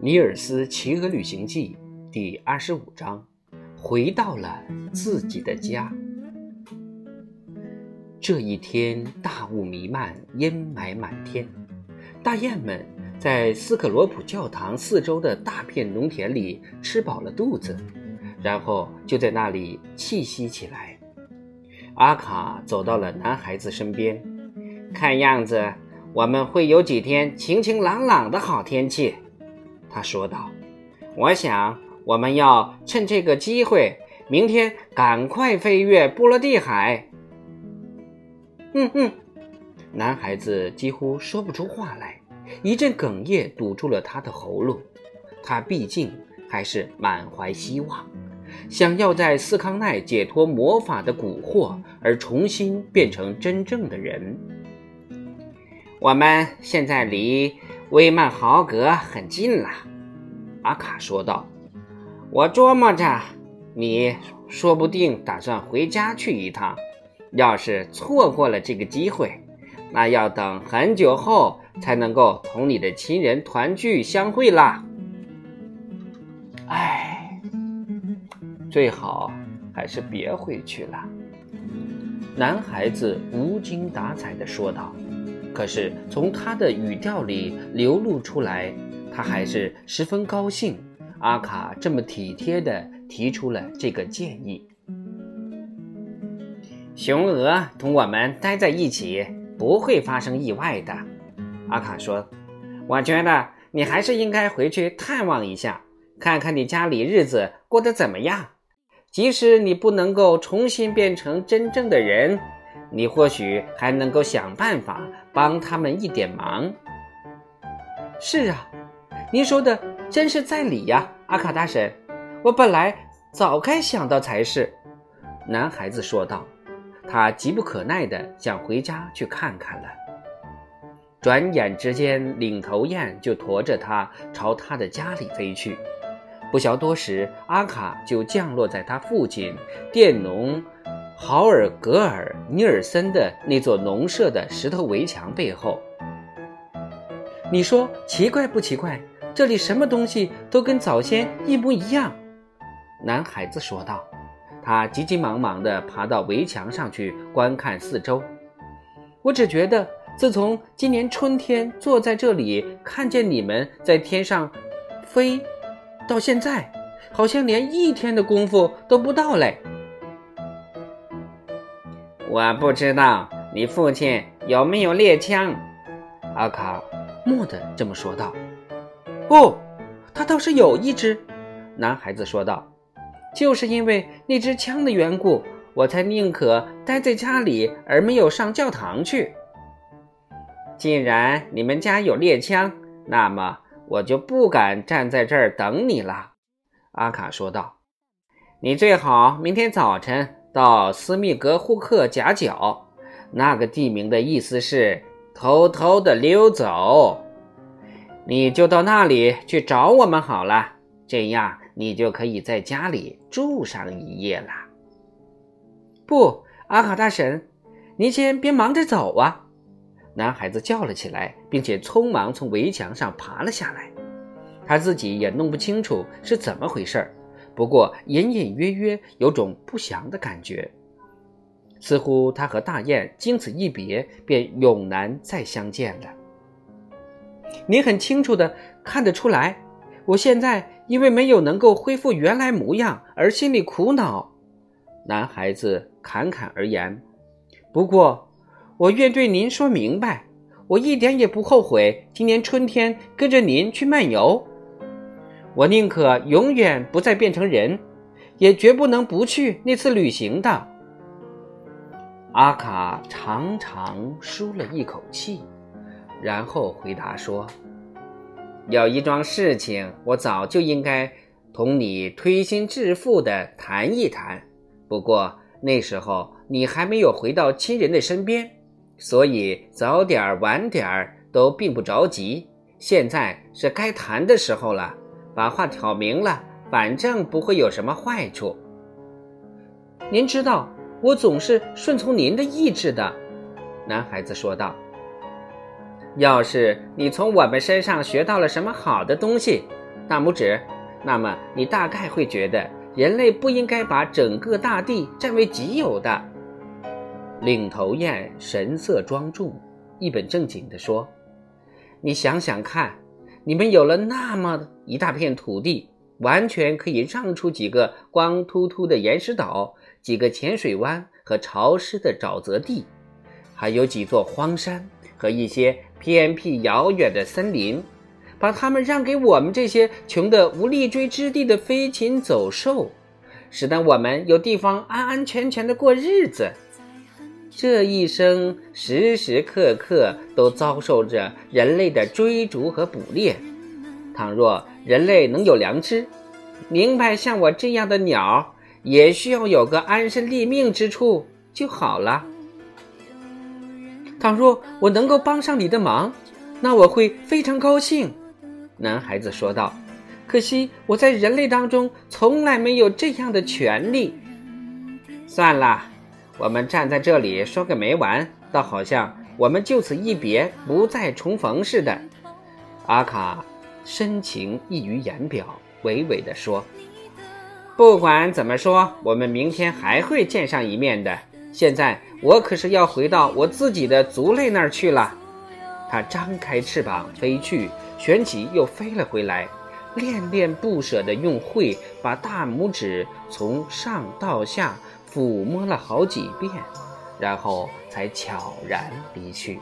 尼尔斯骑鹅旅行记第二十五章：回到了自己的家。这一天，大雾弥漫，阴霾满天。大雁们在斯克罗普教堂四周的大片农田里吃饱了肚子，然后就在那里栖息起来。阿卡走到了男孩子身边，看样子我们会有几天晴晴朗朗的好天气，他说道。我想我们要趁这个机会，明天赶快飞越波罗的海。嗯嗯，男孩子几乎说不出话来，一阵哽咽堵住了他的喉咙。他毕竟还是满怀希望，想要在斯康奈解脱魔法的蛊惑，而重新变成真正的人。我们现在离威曼豪格很近了，阿卡说道。我琢磨着，你说不定打算回家去一趟。要是错过了这个机会，那要等很久后才能够同你的亲人团聚相会啦。唉，最好还是别回去了。男孩子无精打采地说道。可是从他的语调里流露出来，他还是十分高兴。阿卡这么体贴地提出了这个建议。雄鹅同我们待在一起不会发生意外的，阿卡说：“我觉得你还是应该回去探望一下，看看你家里日子过得怎么样。即使你不能够重新变成真正的人，你或许还能够想办法帮他们一点忙。”是啊，您说的真是在理呀，阿卡大神，我本来早该想到才是。”男孩子说道。他急不可耐的想回家去看看了。转眼之间，领头雁就驮着他朝他的家里飞去。不消多时，阿卡就降落在他父亲佃农豪尔格尔尼尔森的那座农舍的石头围墙背后。你说奇怪不奇怪？这里什么东西都跟早先一模一样。男孩子说道。他急急忙忙地爬到围墙上去观看四周。我只觉得，自从今年春天坐在这里看见你们在天上飞，到现在，好像连一天的功夫都不到嘞。我不知道你父亲有没有猎枪，阿卡蓦地这么说道。哦，他倒是有一只，男孩子说道。就是因为那支枪的缘故，我才宁可待在家里，而没有上教堂去。既然你们家有猎枪，那么我就不敢站在这儿等你了。”阿卡说道。“你最好明天早晨到斯密格胡克夹角，那个地名的意思是偷偷的溜走。你就到那里去找我们好了。这样。”你就可以在家里住上一夜了。不，阿卡大神，您先别忙着走啊！男孩子叫了起来，并且匆忙从围墙上爬了下来。他自己也弄不清楚是怎么回事儿，不过隐隐约约有种不祥的感觉，似乎他和大雁经此一别，便永难再相见了。你很清楚的看得出来。我现在因为没有能够恢复原来模样而心里苦恼，男孩子侃侃而言。不过，我愿对您说明白，我一点也不后悔今年春天跟着您去漫游。我宁可永远不再变成人，也绝不能不去那次旅行的。阿卡长长舒了一口气，然后回答说。有一桩事情，我早就应该同你推心置腹的谈一谈，不过那时候你还没有回到亲人的身边，所以早点晚点儿都并不着急。现在是该谈的时候了，把话挑明了，反正不会有什么坏处。您知道，我总是顺从您的意志的，男孩子说道。要是你从我们身上学到了什么好的东西，大拇指。那么你大概会觉得，人类不应该把整个大地占为己有的。领头雁神色庄重，一本正经地说：“你想想看，你们有了那么一大片土地，完全可以让出几个光秃秃的岩石岛，几个浅水湾和潮湿的沼泽地，还有几座荒山和一些偏僻遥远的森林。”把它们让给我们这些穷得无立锥之地的飞禽走兽，使得我们有地方安安全全的过日子。这一生时时刻刻都遭受着人类的追逐和捕猎。倘若人类能有良知，明白像我这样的鸟也需要有个安身立命之处就好了。倘若我能够帮上你的忙，那我会非常高兴。男孩子说道：“可惜我在人类当中从来没有这样的权利。算了，我们站在这里说个没完，倒好像我们就此一别，不再重逢似的。”阿卡深情溢于言表，娓娓地说：“不管怎么说，我们明天还会见上一面的。现在我可是要回到我自己的族类那儿去了。”他张开翅膀飞去。旋起又飞了回来，恋恋不舍地用喙把大拇指从上到下抚摸了好几遍，然后才悄然离去。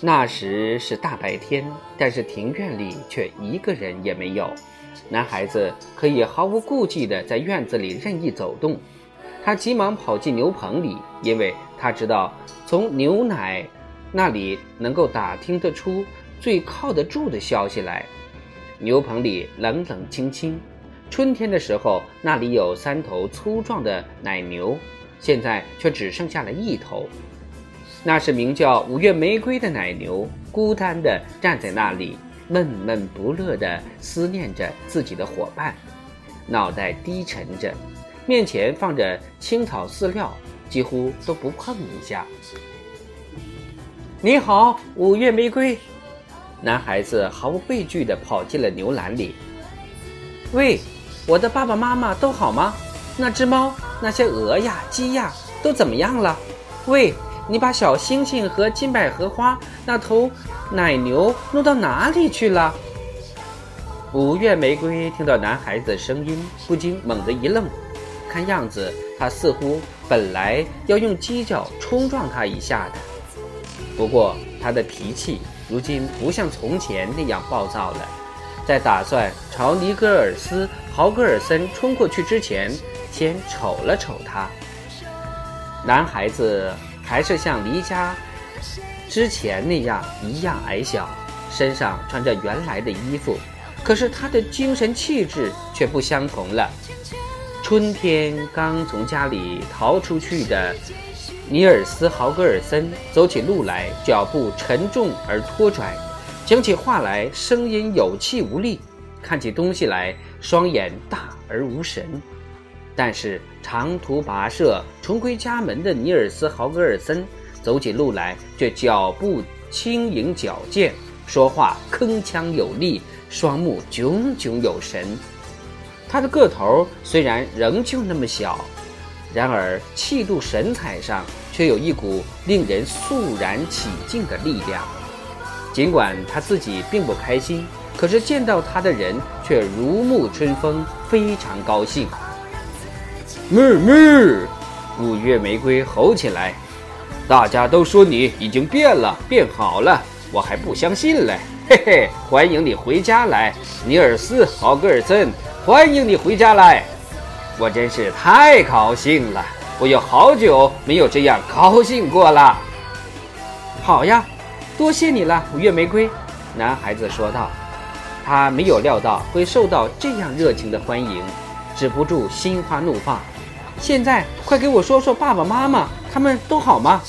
那时是大白天，但是庭院里却一个人也没有。男孩子可以毫无顾忌地在院子里任意走动。他急忙跑进牛棚里，因为他知道从牛奶。那里能够打听得出最靠得住的消息来。牛棚里冷冷清清，春天的时候那里有三头粗壮的奶牛，现在却只剩下了一头。那是名叫五月玫瑰的奶牛，孤单地站在那里，闷闷不乐地思念着自己的伙伴，脑袋低沉着，面前放着青草饲料，几乎都不碰一下。你好，五月玫瑰。男孩子毫无畏惧地跑进了牛栏里。喂，我的爸爸妈妈都好吗？那只猫、那些鹅呀、鸡呀，都怎么样了？喂，你把小星星和金百合花那头奶牛弄到哪里去了？五月玫瑰听到男孩子的声音，不禁猛地一愣，看样子他似乎本来要用犄角冲撞他一下的。不过，他的脾气如今不像从前那样暴躁了。在打算朝尼格尔斯·豪格尔森冲过去之前，先瞅了瞅他。男孩子还是像离家之前那样一样矮小，身上穿着原来的衣服，可是他的精神气质却不相同了。春天刚从家里逃出去的。尼尔斯·豪格尔森走起路来脚步沉重而拖拽，讲起话来声音有气无力，看起东西来双眼大而无神。但是长途跋涉重归家门的尼尔斯·豪格尔森走起路来却脚步轻盈矫健，说话铿锵有力，双目炯炯有神。他的个头虽然仍旧那么小。然而，气度神采上却有一股令人肃然起敬的力量。尽管他自己并不开心，可是见到他的人却如沐春风，非常高兴。妹妹，五月玫瑰吼起来：“大家都说你已经变了，变好了，我还不相信嘞！嘿嘿，欢迎你回家来，尼尔斯·豪格尔森，欢迎你回家来。”我真是太高兴了！我有好久没有这样高兴过了。好呀，多谢你了，五月玫瑰。男孩子说道。他没有料到会受到这样热情的欢迎，止不住心花怒放。现在快给我说说爸爸妈妈，他们都好吗？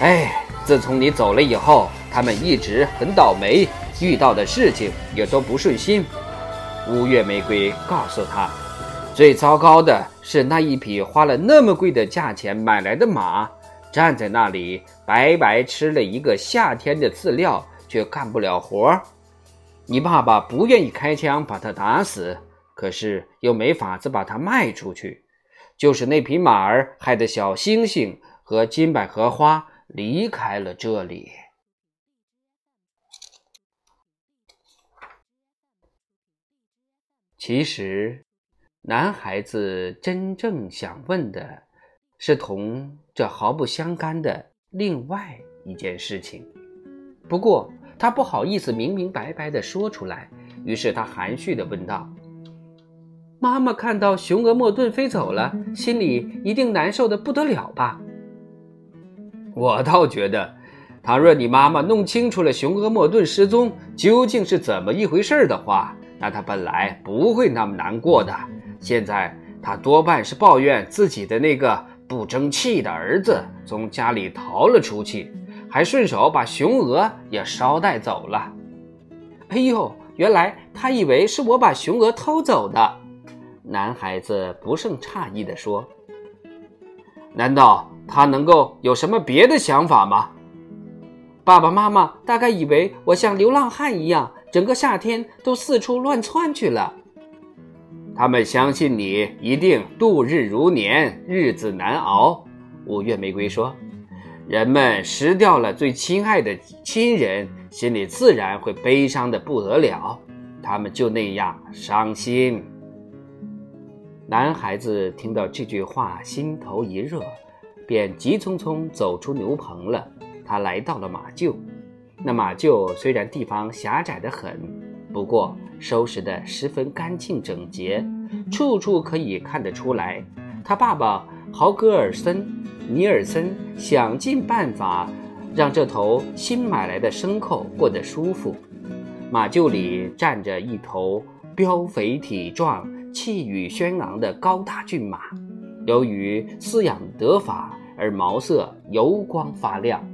哎，自从你走了以后，他们一直很倒霉，遇到的事情也都不顺心。五月玫瑰告诉他。最糟糕的是，那一匹花了那么贵的价钱买来的马，站在那里白白吃了一个夏天的饲料，却干不了活。你爸爸不愿意开枪把他打死，可是又没法子把它卖出去。就是那匹马儿害得小星星和金百合花离开了这里。其实，男孩子真正想问的是同这毫不相干的另外一件事情。不过，他不好意思明明白白的说出来，于是他含蓄的问道。妈妈看到雄鹅莫顿飞走了，心里一定难受的不得了吧？我倒觉得，倘若你妈妈弄清楚了雄鹅莫顿失踪究竟是怎么一回事的话，那他本来不会那么难过的。现在他多半是抱怨自己的那个不争气的儿子从家里逃了出去，还顺手把雄鹅也捎带走了。哎呦，原来他以为是我把雄鹅偷走的。男孩子不胜诧异地说：“难道他能够有什么别的想法吗？”爸爸妈妈大概以为我像流浪汉一样，整个夏天都四处乱窜去了。他们相信你一定度日如年，日子难熬。五月玫瑰说：“人们失掉了最亲爱的亲人，心里自然会悲伤的不得了。他们就那样伤心。”男孩子听到这句话，心头一热，便急匆匆走出牛棚了。他来到了马厩，那马厩虽然地方狭窄得很，不过收拾得十分干净整洁，处处可以看得出来，他爸爸豪格尔森·尼尔森想尽办法让这头新买来的牲口过得舒服。马厩里站着一头膘肥体壮。气宇轩昂的高大骏马，由于饲养得法而毛色油光发亮。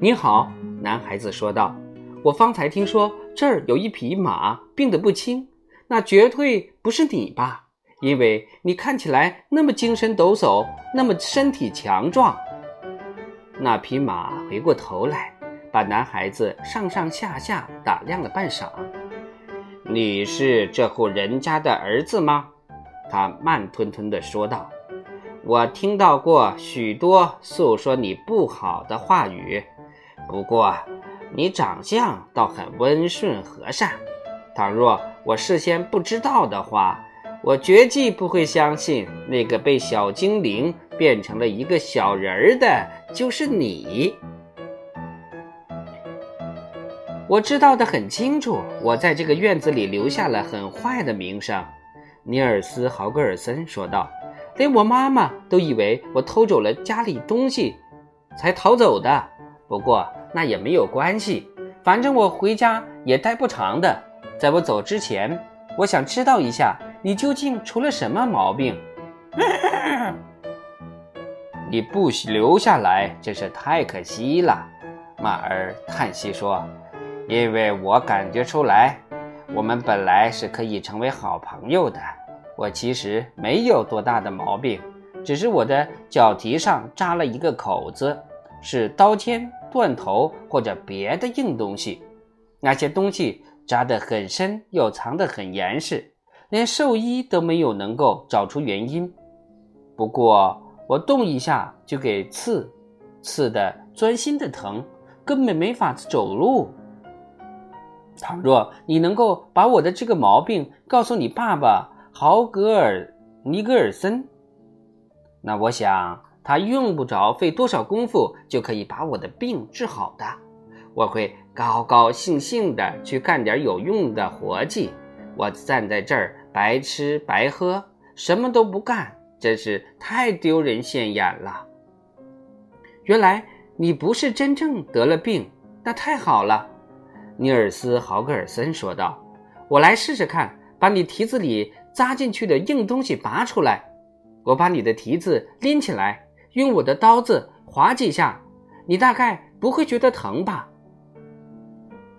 你好，男孩子说道：“我方才听说这儿有一匹马病得不轻，那绝对不是你吧？因为你看起来那么精神抖擞，那么身体强壮。”那匹马回过头来，把男孩子上上下下打量了半晌。你是这户人家的儿子吗？他慢吞吞地说道：“我听到过许多诉说你不好的话语，不过你长相倒很温顺和善。倘若我事先不知道的话，我绝计不会相信那个被小精灵变成了一个小人儿的就是你。”我知道的很清楚，我在这个院子里留下了很坏的名声。”尼尔斯·豪格尔森说道，“连我妈妈都以为我偷走了家里东西，才逃走的。不过那也没有关系，反正我回家也待不长的。在我走之前，我想知道一下你究竟出了什么毛病。你不留下来真是太可惜了。”马儿叹息说。因为我感觉出来，我们本来是可以成为好朋友的。我其实没有多大的毛病，只是我的脚蹄上扎了一个口子，是刀尖、断头或者别的硬东西。那些东西扎得很深，又藏得很严实，连兽医都没有能够找出原因。不过我动一下就给刺，刺得钻心的疼，根本没法子走路。倘若你能够把我的这个毛病告诉你爸爸豪格尔尼格尔森，那我想他用不着费多少功夫就可以把我的病治好的。我会高高兴兴的去干点有用的活计。我站在这儿白吃白喝，什么都不干，真是太丢人现眼了。原来你不是真正得了病，那太好了。尼尔斯·豪格尔森说道：“我来试试看，把你蹄子里扎进去的硬东西拔出来。我把你的蹄子拎起来，用我的刀子划几下，你大概不会觉得疼吧？”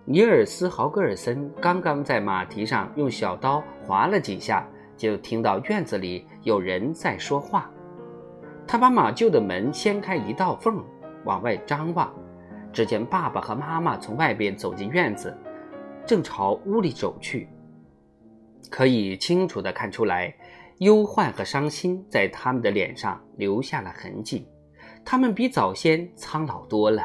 尼尔斯·豪格尔森刚刚在马蹄上用小刀划了几下，就听到院子里有人在说话。他把马厩的门掀开一道缝，往外张望。只见爸爸和妈妈从外边走进院子，正朝屋里走去。可以清楚地看出来，忧患和伤心在他们的脸上留下了痕迹。他们比早先苍老多了，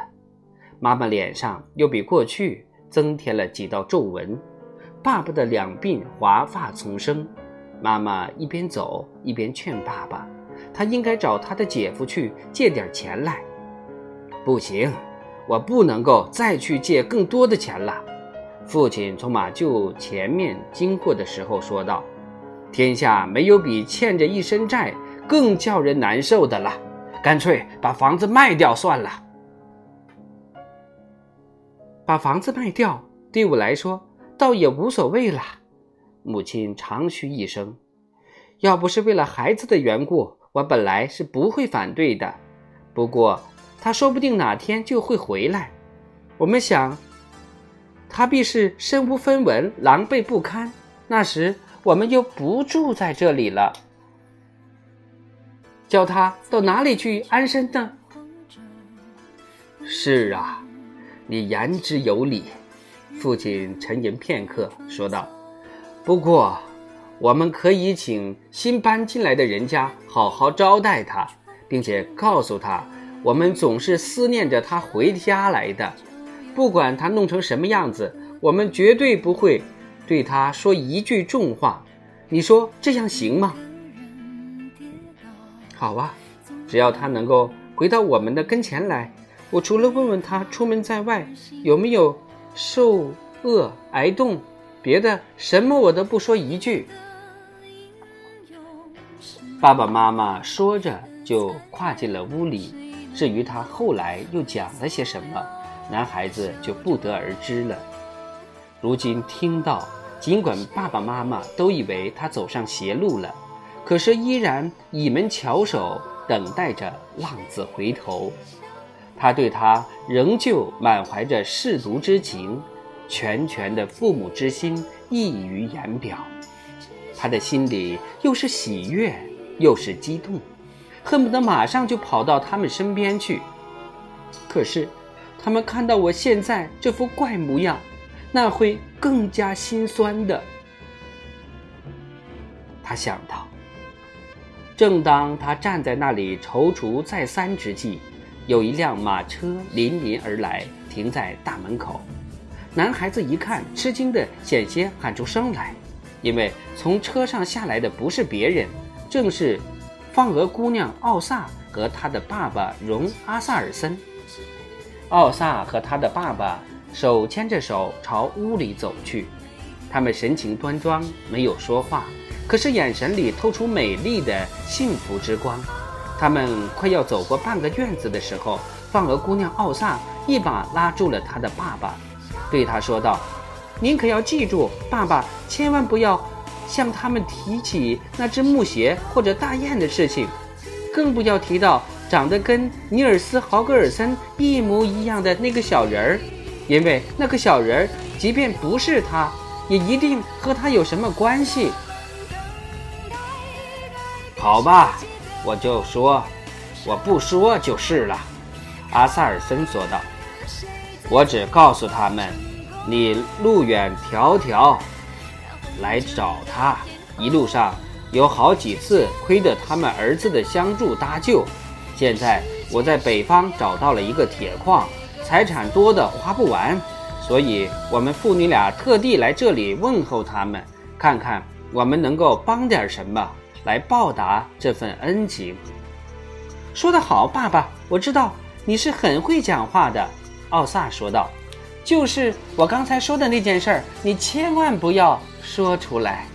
妈妈脸上又比过去增添了几道皱纹。爸爸的两鬓华发丛生，妈妈一边走一边劝爸爸，他应该找他的姐夫去借点钱来。不行，我不能够再去借更多的钱了。父亲从马厩前面经过的时候说道：“天下没有比欠着一身债更叫人难受的了，干脆把房子卖掉算了。”把房子卖掉对我来说倒也无所谓了。母亲长吁一声：“要不是为了孩子的缘故，我本来是不会反对的。不过他说不定哪天就会回来，我们想。”他必是身无分文、狼狈不堪。那时我们就不住在这里了，叫他到哪里去安身呢？是啊，你言之有理。父亲沉吟片刻，说道：“不过，我们可以请新搬进来的人家好好招待他，并且告诉他，我们总是思念着他回家来的。”不管他弄成什么样子，我们绝对不会对他说一句重话。你说这样行吗？好啊，只要他能够回到我们的跟前来，我除了问问他出门在外有没有受饿挨冻，别的什么我都不说一句。爸爸妈妈说着就跨进了屋里。至于他后来又讲了些什么？男孩子就不得而知了。如今听到，尽管爸爸妈妈都以为他走上邪路了，可是依然倚门翘首，等待着浪子回头。他对他仍旧满怀着舐犊之情，拳拳的父母之心溢于言表。他的心里又是喜悦，又是激动，恨不得马上就跑到他们身边去。可是。他们看到我现在这副怪模样，那会更加心酸的。他想到。正当他站在那里踌躇再三之际，有一辆马车临临而来，停在大门口。男孩子一看，吃惊的险些喊出声来，因为从车上下来的不是别人，正是放鹅姑娘奥萨和她的爸爸荣阿萨尔森。奥萨和他的爸爸手牵着手朝屋里走去，他们神情端庄，没有说话，可是眼神里透出美丽的幸福之光。他们快要走过半个院子的时候，放鹅姑娘奥萨一把拉住了他的爸爸，对他说道：“您可要记住，爸爸千万不要向他们提起那只木鞋或者大雁的事情，更不要提到。”长得跟尼尔斯·豪格尔森一模一样的那个小人儿，因为那个小人儿，即便不是他，也一定和他有什么关系。好吧，我就说，我不说就是了。”阿萨尔森说道，“我只告诉他们，你路远迢迢来找他，一路上有好几次亏得他们儿子的相助搭救。”现在我在北方找到了一个铁矿，财产多的花不完，所以我们父女俩特地来这里问候他们，看看我们能够帮点什么来报答这份恩情。说得好，爸爸，我知道你是很会讲话的。”奥萨说道，“就是我刚才说的那件事儿，你千万不要说出来。”